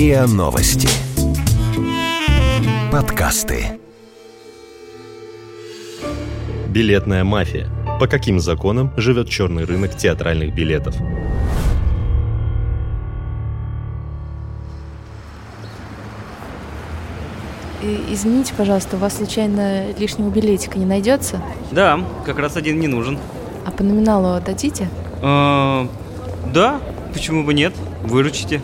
РИА Новости. Подкасты. Билетная мафия. По каким законам живет черный рынок театральных билетов? Извините, пожалуйста, у вас случайно лишнего билетика не найдется? Да, как раз один не нужен. А по номиналу дадите? А, да, почему бы нет? Выручите.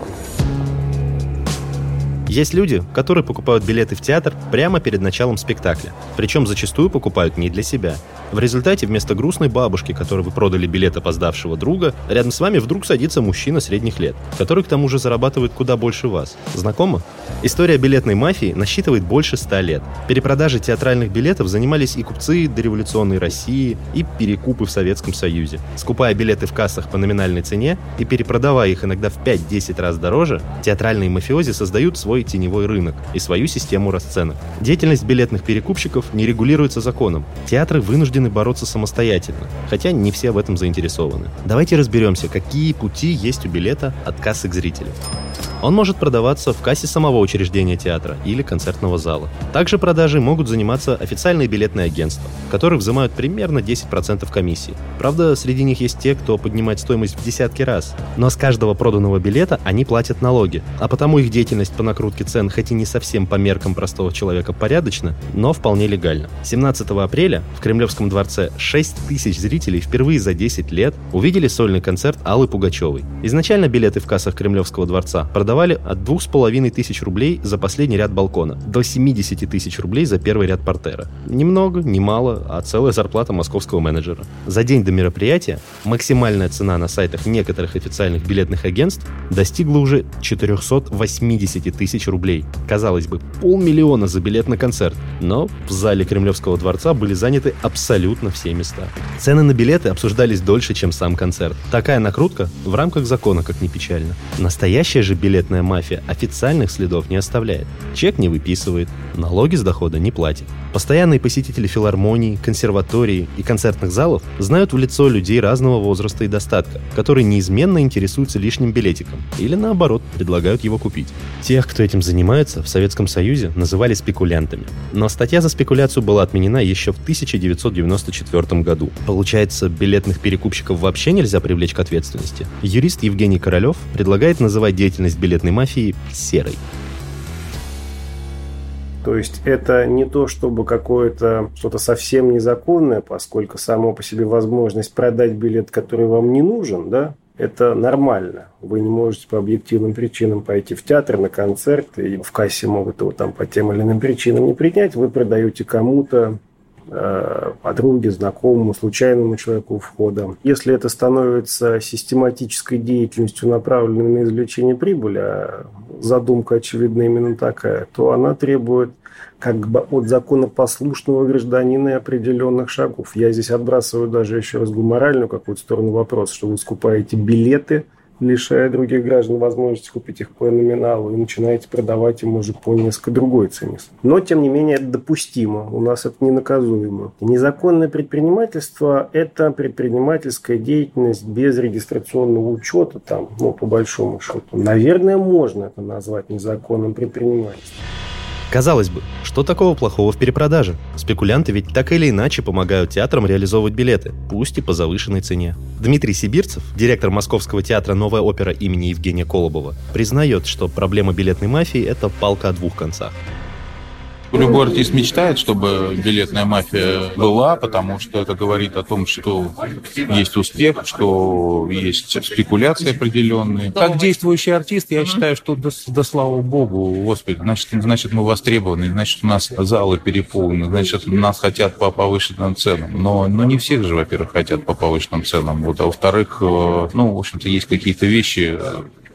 Есть люди, которые покупают билеты в театр прямо перед началом спектакля. Причем зачастую покупают не для себя. В результате вместо грустной бабушки, которой вы продали билет опоздавшего друга, рядом с вами вдруг садится мужчина средних лет, который к тому же зарабатывает куда больше вас. Знакомо? История билетной мафии насчитывает больше ста лет. Перепродажи театральных билетов занимались и купцы дореволюционной России, и перекупы в Советском Союзе. Скупая билеты в кассах по номинальной цене и перепродавая их иногда в 5-10 раз дороже, театральные мафиози создают свой теневой рынок и свою систему расценок. Деятельность билетных перекупщиков не регулируется законом. Театры вынуждены бороться самостоятельно, хотя не все в этом заинтересованы. Давайте разберемся, какие пути есть у билета от кассы к зрителю. Он может продаваться в кассе самого учреждения театра или концертного зала. Также продажей могут заниматься официальные билетные агентства, которые взимают примерно 10% комиссии. Правда, среди них есть те, кто поднимает стоимость в десятки раз. Но с каждого проданного билета они платят налоги, а потому их деятельность по накрутке цен хоть и не совсем по меркам простого человека порядочна, но вполне легально. 17 апреля в Кремлевском дворце 6 тысяч зрителей впервые за 10 лет увидели сольный концерт Аллы Пугачевой. Изначально билеты в кассах Кремлевского дворца продавали от 2,5 тысяч рублей за последний ряд балкона до 70 тысяч рублей за первый ряд портера. Немного, не мало, а целая зарплата московского менеджера. За день до мероприятия максимальная цена на сайтах некоторых официальных билетных агентств достигла уже 480 тысяч рублей. Казалось бы, полмиллиона за билет на концерт, но в зале Кремлевского дворца были заняты абсолютно все места. Цены на билеты обсуждались дольше, чем сам концерт. Такая накрутка в рамках закона, как ни печально. Настоящая же билетная мафия официальных следов не оставляет. Чек не выписывает, налоги с дохода не платит. Постоянные посетители филармоний, консерватории и концертных залов знают в лицо людей разного возраста и достатка, которые неизменно интересуются лишним билетиком или наоборот предлагают его купить. Тех, кто этим занимается, в Советском Союзе называли спекулянтами. Но статья за спекуляцию была отменена еще в 1994 году. Получается, билетных перекупщиков вообще нельзя привлечь к ответственности. Юрист Евгений Королев предлагает называть деятельность билетной мафии серой. То есть это не то, чтобы какое-то что-то совсем незаконное, поскольку само по себе возможность продать билет, который вам не нужен, да, это нормально. Вы не можете по объективным причинам пойти в театр, на концерт, и в кассе могут его там по тем или иным причинам не принять. Вы продаете кому-то Э, подруге, знакомому, случайному человеку входа. Если это становится систематической деятельностью, направленной на извлечение прибыли, а задумка, очевидно, именно такая, то она требует как бы от законопослушного гражданина определенных шагов. Я здесь отбрасываю даже еще раз гуморальную какую-то сторону вопрос, что вы скупаете билеты – лишая других граждан возможности купить их по номиналу и начинаете продавать им уже по несколько другой цене. Но, тем не менее, это допустимо. У нас это не наказуемо. Незаконное предпринимательство – это предпринимательская деятельность без регистрационного учета, там, ну, по большому счету. Наверное, можно это назвать незаконным предпринимательством. Казалось бы, что такого плохого в перепродаже? Спекулянты ведь так или иначе помогают театрам реализовывать билеты, пусть и по завышенной цене. Дмитрий Сибирцев, директор Московского театра «Новая опера» имени Евгения Колобова, признает, что проблема билетной мафии – это палка о двух концах. Любой артист мечтает, чтобы билетная мафия была, потому что это говорит о том, что есть успех, что есть спекуляции определенные. Как действующий артист, я считаю, что да, да слава богу, господи, значит, значит мы востребованы, значит у нас залы переполнены, значит нас хотят по повышенным ценам. Но, но не всех же, во-первых, хотят по повышенным ценам. Вот, а во-вторых, э, ну, в общем-то, есть какие-то вещи,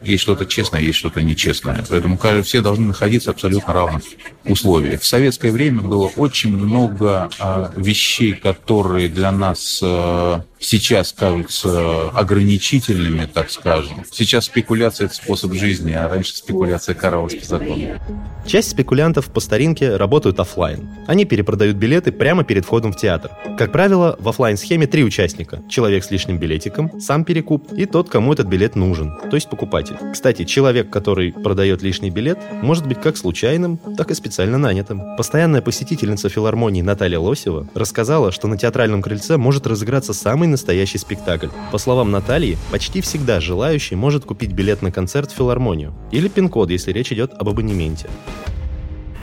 есть что-то честное, есть что-то нечестное. Поэтому все должны находиться абсолютно равных условиях. В советское время было очень много а, вещей, которые для нас а, сейчас кажутся ограничительными, так скажем. Сейчас спекуляция – это способ жизни, а раньше спекуляция каралась по закону. Часть спекулянтов по старинке работают офлайн. Они перепродают билеты прямо перед входом в театр. Как правило, в офлайн схеме три участника. Человек с лишним билетиком, сам перекуп и тот, кому этот билет нужен, то есть покупатель. Кстати, человек, который продает лишний билет, может быть как случайным, так и специально нанятым. Постоянная посетительница филармонии Наталья Лосева рассказала, что на театральном крыльце может разыграться самый настоящий спектакль. По словам Натальи, почти всегда желающий может купить билет на концерт в филармонию. Или пин-код, если речь идет об абонементе.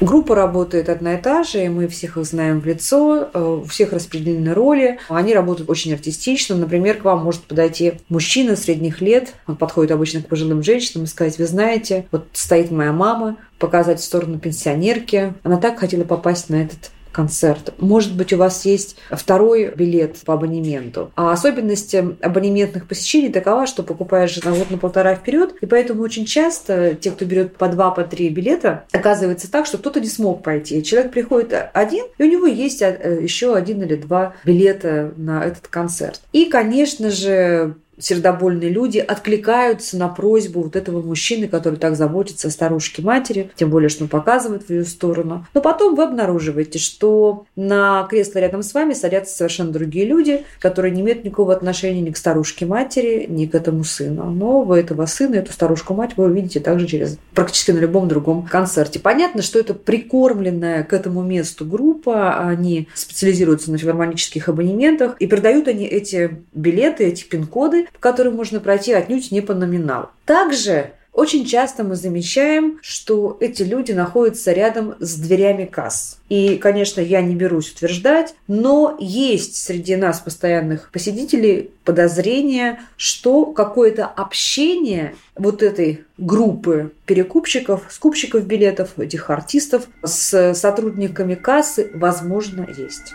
Группа работает одна и та же, и мы всех их знаем в лицо, э, у всех распределены роли. Они работают очень артистично. Например, к вам может подойти мужчина средних лет, он подходит обычно к пожилым женщинам и сказать, вы знаете, вот стоит моя мама, показать в сторону пенсионерки. Она так хотела попасть на этот концерт. Может быть, у вас есть второй билет по абонементу. А особенность абонементных посещений такова, что покупаешь на год на полтора вперед, и поэтому очень часто те, кто берет по два, по три билета, оказывается так, что кто-то не смог пойти. Человек приходит один, и у него есть э, еще один или два билета на этот концерт. И, конечно же, сердобольные люди откликаются на просьбу вот этого мужчины, который так заботится о старушке матери, тем более, что он показывает в ее сторону. Но потом вы обнаруживаете, что на кресло рядом с вами садятся совершенно другие люди, которые не имеют никакого отношения ни к старушке матери, ни к этому сыну. Но вы этого сына, эту старушку мать вы увидите также через практически на любом другом концерте. Понятно, что это прикормленная к этому месту группа, они специализируются на филармонических абонементах, и продают они эти билеты, эти пин-коды по которым можно пройти отнюдь не по номиналу. Также очень часто мы замечаем, что эти люди находятся рядом с дверями касс. И, конечно, я не берусь утверждать, но есть среди нас, постоянных посетителей, подозрение, что какое-то общение вот этой группы перекупщиков, скупщиков билетов, этих артистов с сотрудниками кассы, возможно, есть.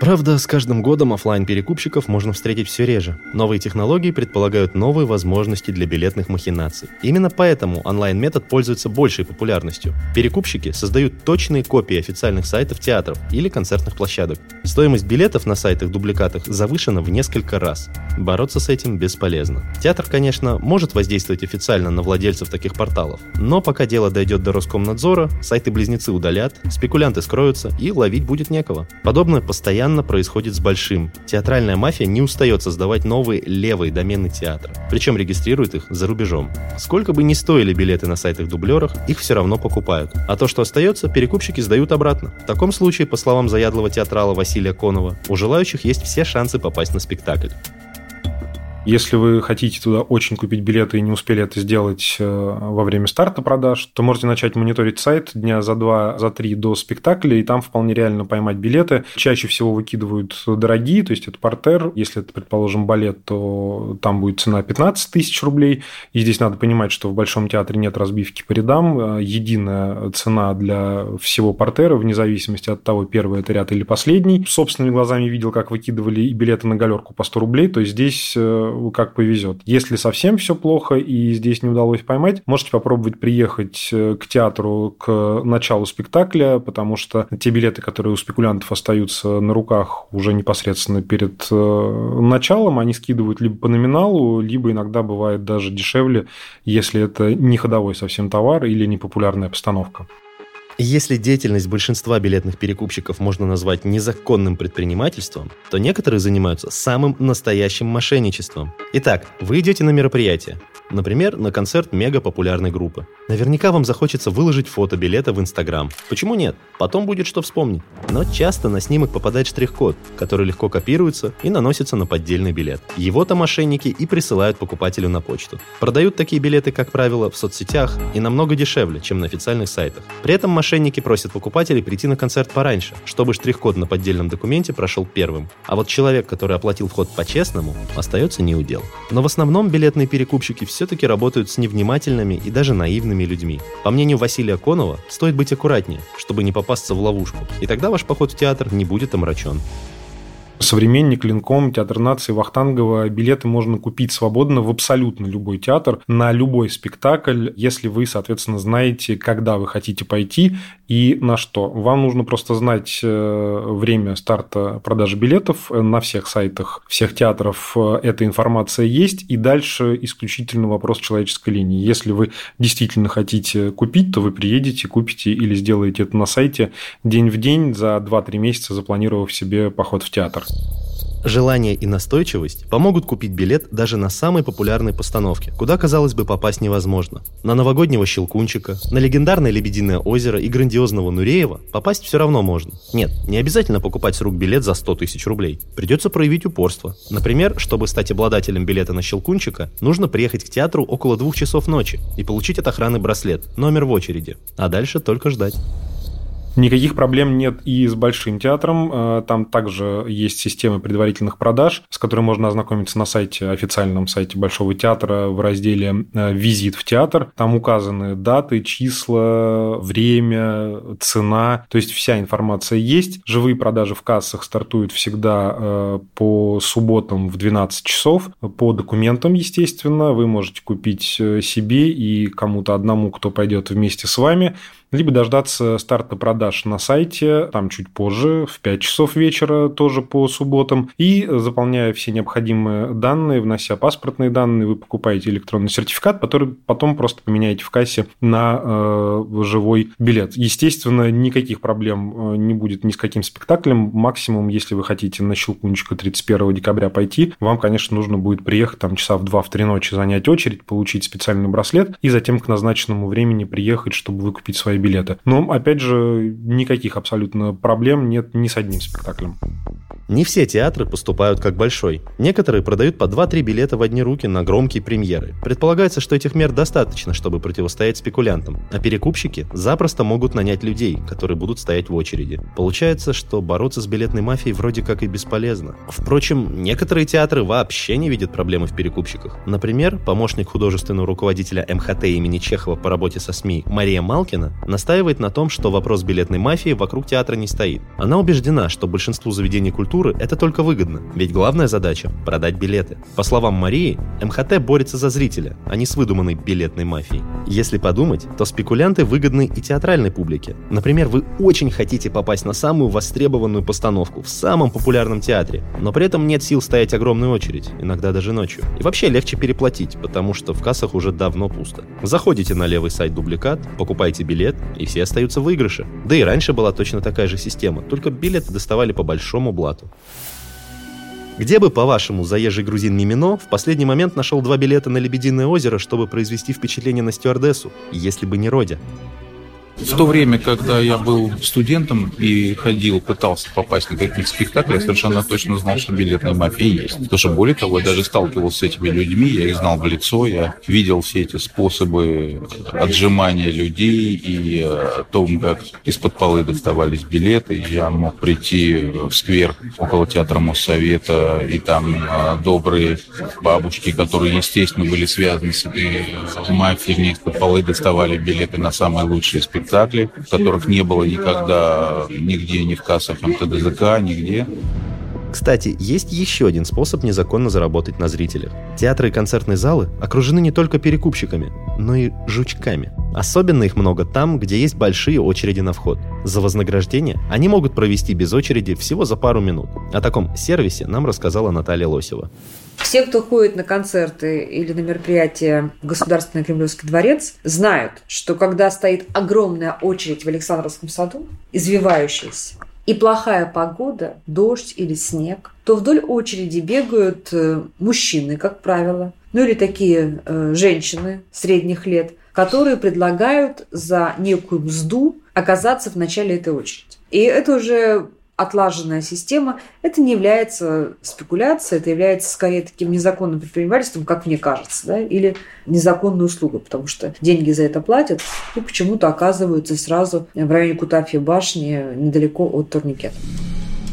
Правда, с каждым годом офлайн перекупщиков можно встретить все реже. Новые технологии предполагают новые возможности для билетных махинаций. Именно поэтому онлайн-метод пользуется большей популярностью. Перекупщики создают точные копии официальных сайтов театров или концертных площадок. Стоимость билетов на сайтах-дубликатах завышена в несколько раз. Бороться с этим бесполезно. Театр, конечно, может воздействовать официально на владельцев таких порталов, но пока дело дойдет до Роскомнадзора, сайты-близнецы удалят, спекулянты скроются и ловить будет некого. Подобное постоянно постоянно происходит с большим. Театральная мафия не устает создавать новые левые домены театра, причем регистрирует их за рубежом. Сколько бы ни стоили билеты на сайтах-дублерах, их все равно покупают. А то, что остается, перекупщики сдают обратно. В таком случае, по словам заядлого театрала Василия Конова, у желающих есть все шансы попасть на спектакль. Если вы хотите туда очень купить билеты и не успели это сделать э, во время старта продаж, то можете начать мониторить сайт дня за два, за три до спектакля, и там вполне реально поймать билеты. Чаще всего выкидывают дорогие, то есть это портер. Если это, предположим, балет, то там будет цена 15 тысяч рублей. И здесь надо понимать, что в Большом театре нет разбивки по рядам. Э, единая цена для всего портера, вне зависимости от того, первый это ряд или последний. Собственными глазами видел, как выкидывали и билеты на галерку по 100 рублей, то есть здесь э, как повезет. Если совсем все плохо и здесь не удалось поймать, можете попробовать приехать э, к театру к началу спектакля, потому что те билеты, которые у спекулянтов остаются на руках уже непосредственно перед э, началом, они скидывают либо по номиналу, либо иногда бывает даже дешевле, если это не ходовой совсем товар или не популярная постановка. Если деятельность большинства билетных перекупщиков можно назвать незаконным предпринимательством, то некоторые занимаются самым настоящим мошенничеством. Итак, вы идете на мероприятие, например, на концерт мега-популярной группы. Наверняка вам захочется выложить фото билета в Инстаграм. Почему нет? Потом будет что вспомнить. Но часто на снимок попадает штрих-код, который легко копируется и наносится на поддельный билет. Его-то мошенники и присылают покупателю на почту. Продают такие билеты, как правило, в соцсетях и намного дешевле, чем на официальных сайтах. При этом мошенники просят покупателей прийти на концерт пораньше, чтобы штрих-код на поддельном документе прошел первым. А вот человек, который оплатил вход по-честному, остается не у дел. Но в основном билетные перекупщики все-таки работают с невнимательными и даже наивными людьми. По мнению Василия Конова, стоит быть аккуратнее, чтобы не попасться в ловушку, и тогда ваш поход в театр не будет омрачен. Современник, Линком, Театр нации, Вахтангова. Билеты можно купить свободно в абсолютно любой театр, на любой спектакль, если вы, соответственно, знаете, когда вы хотите пойти и на что. Вам нужно просто знать э, время старта продажи билетов. На всех сайтах всех театров э, эта информация есть. И дальше исключительно вопрос человеческой линии. Если вы действительно хотите купить, то вы приедете, купите или сделаете это на сайте день в день за 2-3 месяца, запланировав себе поход в театр. Желание и настойчивость помогут купить билет даже на самой популярной постановке, куда, казалось бы, попасть невозможно. На новогоднего Щелкунчика, на легендарное Лебединое озеро и грандиозного Нуреева попасть все равно можно. Нет, не обязательно покупать с рук билет за 100 тысяч рублей. Придется проявить упорство. Например, чтобы стать обладателем билета на Щелкунчика, нужно приехать к театру около двух часов ночи и получить от охраны браслет, номер в очереди. А дальше только ждать. Никаких проблем нет и с Большим театром. Э, там также есть система предварительных продаж, с которой можно ознакомиться на сайте, официальном сайте Большого театра в разделе э, «Визит в театр». Там указаны даты, числа, время, цена. То есть вся информация есть. Живые продажи в кассах стартуют всегда э, по субботам в 12 часов. По документам, естественно, вы можете купить себе и кому-то одному, кто пойдет вместе с вами – либо дождаться старта продаж на сайте, там чуть позже, в 5 часов вечера, тоже по субботам, и заполняя все необходимые данные, внося паспортные данные, вы покупаете электронный сертификат, который потом просто поменяете в кассе на э, живой билет. Естественно, никаких проблем э, не будет ни с каким спектаклем. Максимум, если вы хотите на Щелкунчика 31 декабря пойти, вам, конечно, нужно будет приехать там часа в 2-3 ночи, занять очередь, получить специальный браслет и затем к назначенному времени приехать, чтобы выкупить свои билеты. Но, опять же, никаких абсолютно проблем нет ни с одним спектаклем. Не все театры поступают как большой. Некоторые продают по 2-3 билета в одни руки на громкие премьеры. Предполагается, что этих мер достаточно, чтобы противостоять спекулянтам. А перекупщики запросто могут нанять людей, которые будут стоять в очереди. Получается, что бороться с билетной мафией вроде как и бесполезно. Впрочем, некоторые театры вообще не видят проблемы в перекупщиках. Например, помощник художественного руководителя МХТ имени Чехова по работе со СМИ Мария Малкина настаивает на том, что вопрос билетной мафии вокруг театра не стоит. Она убеждена, что большинству заведений культуры культуры это только выгодно, ведь главная задача – продать билеты. По словам Марии, МХТ борется за зрителя, а не с выдуманной билетной мафией. Если подумать, то спекулянты выгодны и театральной публике. Например, вы очень хотите попасть на самую востребованную постановку в самом популярном театре, но при этом нет сил стоять огромную очередь, иногда даже ночью. И вообще легче переплатить, потому что в кассах уже давно пусто. Заходите на левый сайт дубликат, покупаете билет, и все остаются в выигрыше. Да и раньше была точно такая же система, только билеты доставали по большому блату. Где бы, по-вашему, заезжий грузин Мимино в последний момент нашел два билета на Лебединое озеро, чтобы произвести впечатление на стюардессу, если бы не Родя? В то время, когда я был студентом и ходил, пытался попасть на какие-то спектакли, я совершенно точно знал, что билетная мафия есть. Потому что, более того, я даже сталкивался с этими людьми, я их знал в лицо, я видел все эти способы отжимания людей и э, о том, как из-под полы доставались билеты. Я мог прийти в сквер около театра Моссовета, и там э, добрые бабушки, которые, естественно, были связаны с этой мафией, из-под полы доставали билеты на самые лучшие спектакли спектакли, которых не было никогда нигде, ни в кассах МТДЗК, нигде. Кстати, есть еще один способ незаконно заработать на зрителях. Театры и концертные залы окружены не только перекупщиками, но и жучками. Особенно их много там, где есть большие очереди на вход. За вознаграждение они могут провести без очереди всего за пару минут. О таком сервисе нам рассказала Наталья Лосева. Все, кто ходит на концерты или на мероприятия в Государственный Кремлевский дворец, знают, что когда стоит огромная очередь в Александровском саду, извивающаяся, и плохая погода, дождь или снег, то вдоль очереди бегают э, мужчины, как правило, ну или такие э, женщины средних лет, которые предлагают за некую мзду оказаться в начале этой очереди. И это уже отлаженная система, это не является спекуляцией, это является скорее таким незаконным предпринимательством, как мне кажется, да, или незаконной услугой, потому что деньги за это платят и почему-то оказываются сразу в районе Кутафья башни, недалеко от турникета.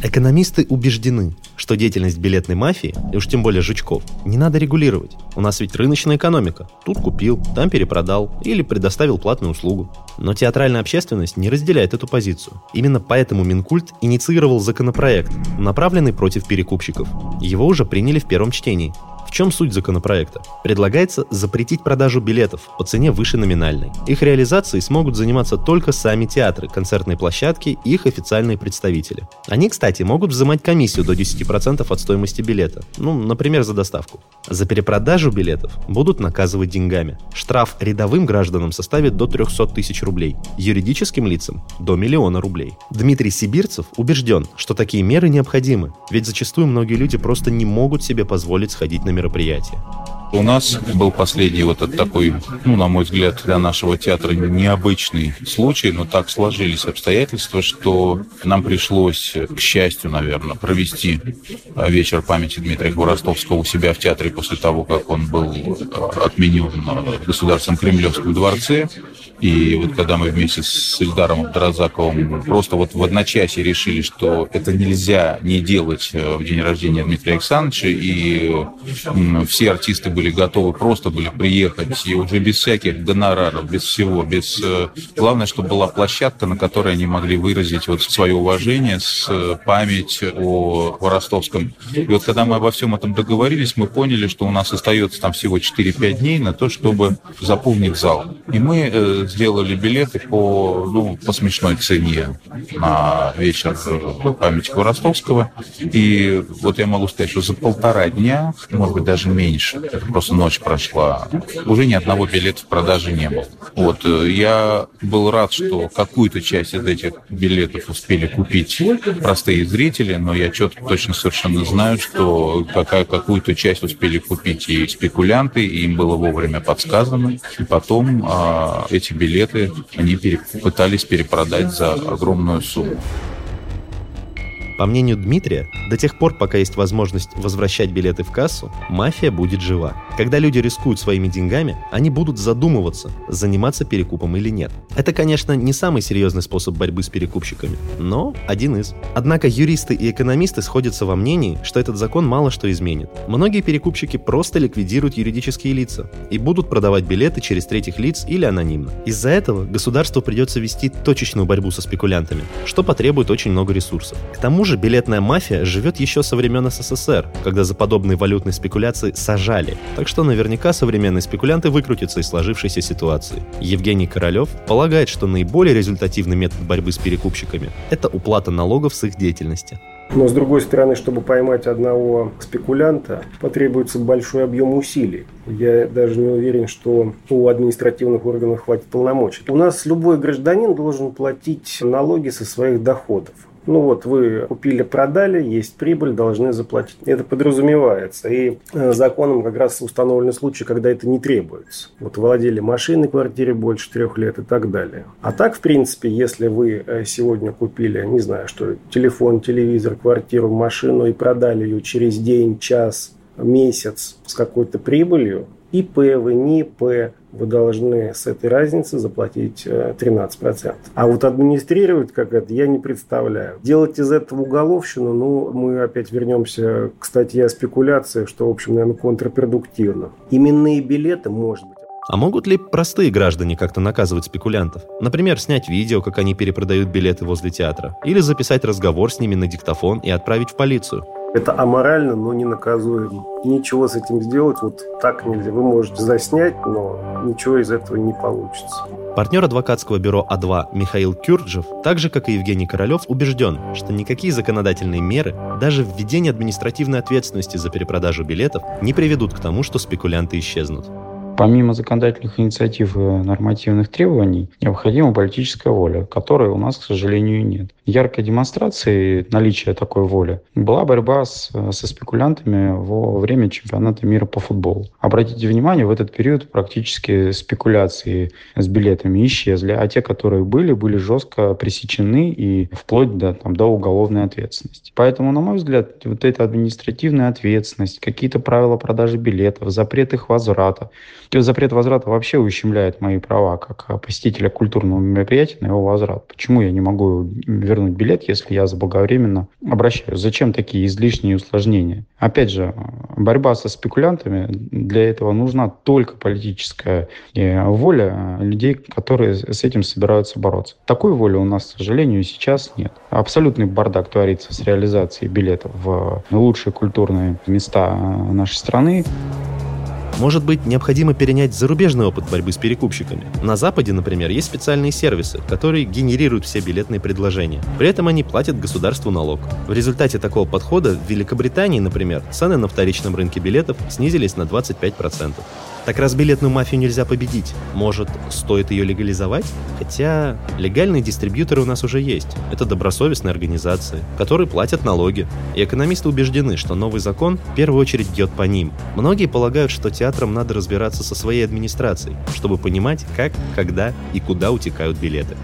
Экономисты убеждены, что деятельность билетной мафии, и уж тем более жучков, не надо регулировать. У нас ведь рыночная экономика. Тут купил, там перепродал или предоставил платную услугу. Но театральная общественность не разделяет эту позицию. Именно поэтому Минкульт инициировал законопроект, направленный против перекупщиков. Его уже приняли в первом чтении. В чем суть законопроекта? Предлагается запретить продажу билетов по цене выше номинальной. Их реализацией смогут заниматься только сами театры, концертные площадки и их официальные представители. Они, кстати, могут взимать комиссию до 10% от стоимости билета. Ну, например, за доставку. За перепродажу билетов будут наказывать деньгами. Штраф рядовым гражданам составит до 300 тысяч рублей, юридическим лицам – до миллиона рублей. Дмитрий Сибирцев убежден, что такие меры необходимы, ведь зачастую многие люди просто не могут себе позволить сходить на мероприятие. У нас был последний вот этот такой, ну, на мой взгляд, для нашего театра необычный случай, но так сложились обстоятельства, что нам пришлось, к счастью, наверное, провести вечер памяти Дмитрия Хворостовского у себя в театре после того, как он был отменен в Государственном Кремлевском дворце. И вот когда мы вместе с Ильдаром Абдразаковым просто вот в одночасье решили, что это нельзя не делать э, в день рождения Дмитрия Александровича, и все артисты были готовы, просто были приехать, и уже без всяких гонораров, без всего, без... Э, главное, чтобы была площадка, на которой они могли выразить вот свое уважение, с э, память о Ростовском. И вот когда мы обо всем этом договорились, мы поняли, что у нас остается там всего 4-5 дней на то, чтобы заполнить зал. И мы сделали билеты по, ну, по смешной цене на вечер памяти Хворостовского. И вот я могу сказать, что за полтора дня, может быть, даже меньше, это просто ночь прошла, уже ни одного билета в продаже не было. Вот, э, я был рад, что какую-то часть из этих билетов успели купить простые зрители, но я четко, точно совершенно знаю, что какая, какую-то часть успели купить и спекулянты, и им было вовремя подсказано. И потом а, эти билеты они пытались перепродать за огромную сумму. По мнению Дмитрия, до тех пор, пока есть возможность возвращать билеты в кассу, мафия будет жива. Когда люди рискуют своими деньгами, они будут задумываться, заниматься перекупом или нет. Это, конечно, не самый серьезный способ борьбы с перекупщиками, но один из. Однако юристы и экономисты сходятся во мнении, что этот закон мало что изменит. Многие перекупщики просто ликвидируют юридические лица и будут продавать билеты через третьих лиц или анонимно. Из-за этого государству придется вести точечную борьбу со спекулянтами, что потребует очень много ресурсов. К тому же же билетная мафия живет еще со времен СССР, когда за подобные валютные спекуляции сажали. Так что наверняка современные спекулянты выкрутятся из сложившейся ситуации. Евгений Королев полагает, что наиболее результативный метод борьбы с перекупщиками – это уплата налогов с их деятельности. Но, с другой стороны, чтобы поймать одного спекулянта, потребуется большой объем усилий. Я даже не уверен, что у административных органов хватит полномочий. У нас любой гражданин должен платить налоги со своих доходов. Ну вот вы купили, продали, есть прибыль, должны заплатить. Это подразумевается. И э, законом как раз установлены случаи, когда это не требуется. Вот владели машиной в квартире больше трех лет и так далее. А так, в принципе, если вы э, сегодня купили, не знаю, что телефон, телевизор, квартиру, машину и продали ее через день, час, месяц с какой-то прибылью, ИП вы, не ИП, вы должны с этой разницы заплатить 13%. Э, а вот администрировать как это, я не представляю. Делать из этого уголовщину, ну, мы опять вернемся к статье о спекуляции, что, в общем, наверное, контрпродуктивно. Именные билеты, может быть, а могут ли простые граждане как-то наказывать спекулянтов? Например, снять видео, как они перепродают билеты возле театра. Или записать разговор с ними на диктофон и отправить в полицию. Это аморально, но не наказуемо. Ничего с этим сделать вот так нельзя. Вы можете заснять, но ничего из этого не получится. Партнер адвокатского бюро А2 Михаил Кюрджев, так же, как и Евгений Королев, убежден, что никакие законодательные меры, даже введение административной ответственности за перепродажу билетов, не приведут к тому, что спекулянты исчезнут. Помимо законодательных инициатив и нормативных требований, необходима политическая воля, которой у нас, к сожалению, нет. Яркой демонстрацией наличия такой воли была борьба с, со спекулянтами во время чемпионата мира по футболу. Обратите внимание, в этот период практически спекуляции с билетами исчезли, а те, которые были, были жестко пресечены и вплоть до, там, до уголовной ответственности. Поэтому, на мой взгляд, вот эта административная ответственность, какие-то правила продажи билетов, запрет их возврата, Запрет возврата вообще ущемляет мои права как посетителя культурного мероприятия на его возврат. Почему я не могу вернуть вернуть билет, если я заблаговременно обращаюсь. Зачем такие излишние усложнения? Опять же, борьба со спекулянтами, для этого нужна только политическая э, воля людей, которые с этим собираются бороться. Такой воли у нас, к сожалению, сейчас нет. Абсолютный бардак творится с реализацией билетов в лучшие культурные места нашей страны. Может быть, необходимо перенять зарубежный опыт борьбы с перекупщиками. На Западе, например, есть специальные сервисы, которые генерируют все билетные предложения. При этом они платят государству налог. В результате такого подхода в Великобритании, например, цены на вторичном рынке билетов снизились на 25%. Так раз билетную мафию нельзя победить, может, стоит ее легализовать? Хотя легальные дистрибьюторы у нас уже есть. Это добросовестные организации, которые платят налоги. И экономисты убеждены, что новый закон в первую очередь бьет по ним. Многие полагают, что театрам надо разбираться со своей администрацией, чтобы понимать, как, когда и куда утекают билеты.